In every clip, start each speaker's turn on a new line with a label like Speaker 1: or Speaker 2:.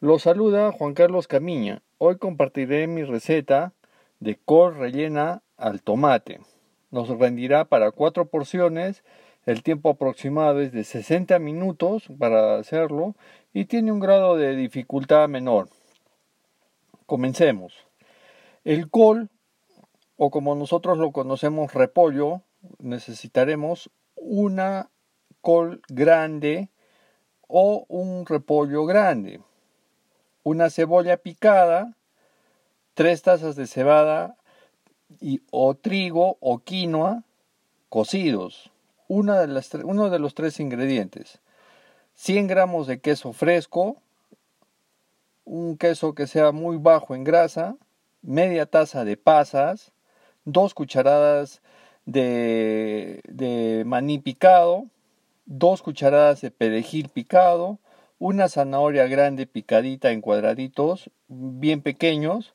Speaker 1: Los saluda Juan Carlos Camiña. Hoy compartiré mi receta de col rellena al tomate. Nos rendirá para cuatro porciones. El tiempo aproximado es de 60 minutos para hacerlo y tiene un grado de dificultad menor. Comencemos. El col, o como nosotros lo conocemos repollo, necesitaremos una col grande o un repollo grande una cebolla picada, tres tazas de cebada o trigo o quinoa cocidos, uno de los tres ingredientes, 100 gramos de queso fresco, un queso que sea muy bajo en grasa, media taza de pasas, dos cucharadas de, de maní picado, dos cucharadas de perejil picado, una zanahoria grande picadita en cuadraditos bien pequeños,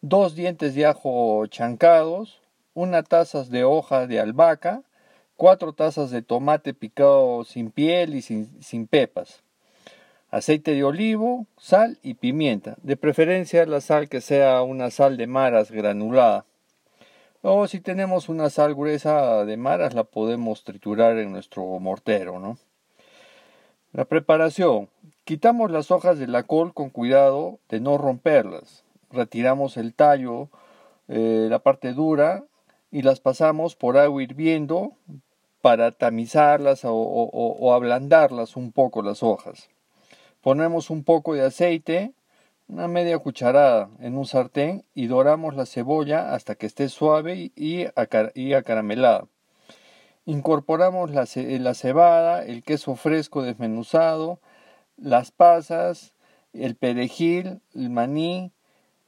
Speaker 1: dos dientes de ajo chancados, una taza de hoja de albahaca, cuatro tazas de tomate picado sin piel y sin, sin pepas, aceite de olivo, sal y pimienta, de preferencia la sal que sea una sal de maras granulada. O si tenemos una sal gruesa de maras la podemos triturar en nuestro mortero, ¿no? La preparación. Quitamos las hojas de la col con cuidado de no romperlas. Retiramos el tallo, eh, la parte dura, y las pasamos por agua hirviendo para tamizarlas o, ablandarlas un poco las hojas. Ponemos un poco de aceite, una media cucharada en un sartén y doramos la cebolla hasta que esté suave y acaramelada. Incorporamos la, cebada, el queso fresco desmenuzado, las pasas, el perejil, el maní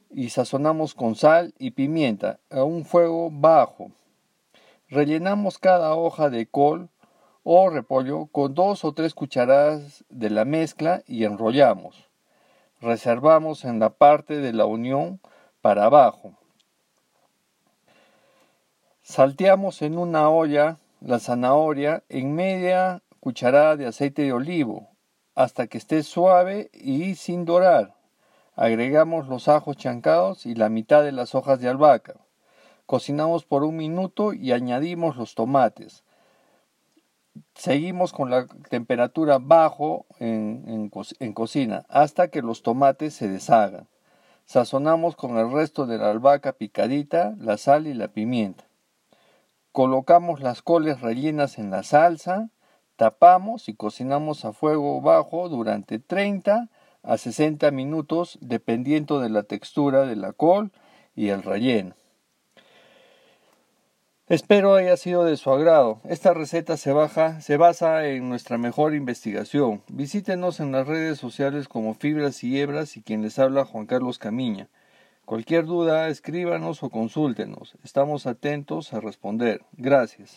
Speaker 1: y sazonamos con sal y pimienta a un fuego bajo. Rellenamos cada hoja de col o repollo con dos o tres cucharadas de la mezcla y enrollamos. Reservamos en la parte de la unión para abajo. Salteamos en una olla la zanahoria en media cucharada de aceite de olivo hasta que esté suave y sin dorar. Agregamos los ajos chancados y la mitad de las hojas de albahaca. Cocinamos por un minuto y añadimos los tomates. Seguimos con la temperatura bajo en, en cocina hasta que los tomates se deshagan. Sazonamos con el resto de la albahaca picadita, la sal y la pimienta. Colocamos las coles rellenas en la salsa, tapamos y cocinamos a fuego bajo durante 30 a 60 minutos dependiendo de la textura de la col y el relleno. Espero haya sido de su agrado. Esta receta se, baja, se basa en nuestra mejor investigación. Visítenos en las redes sociales como Fibras y Hebras y quien les habla Juan Carlos Camiña. Cualquier duda, escríbanos o consúltenos. Estamos atentos a responder. Gracias.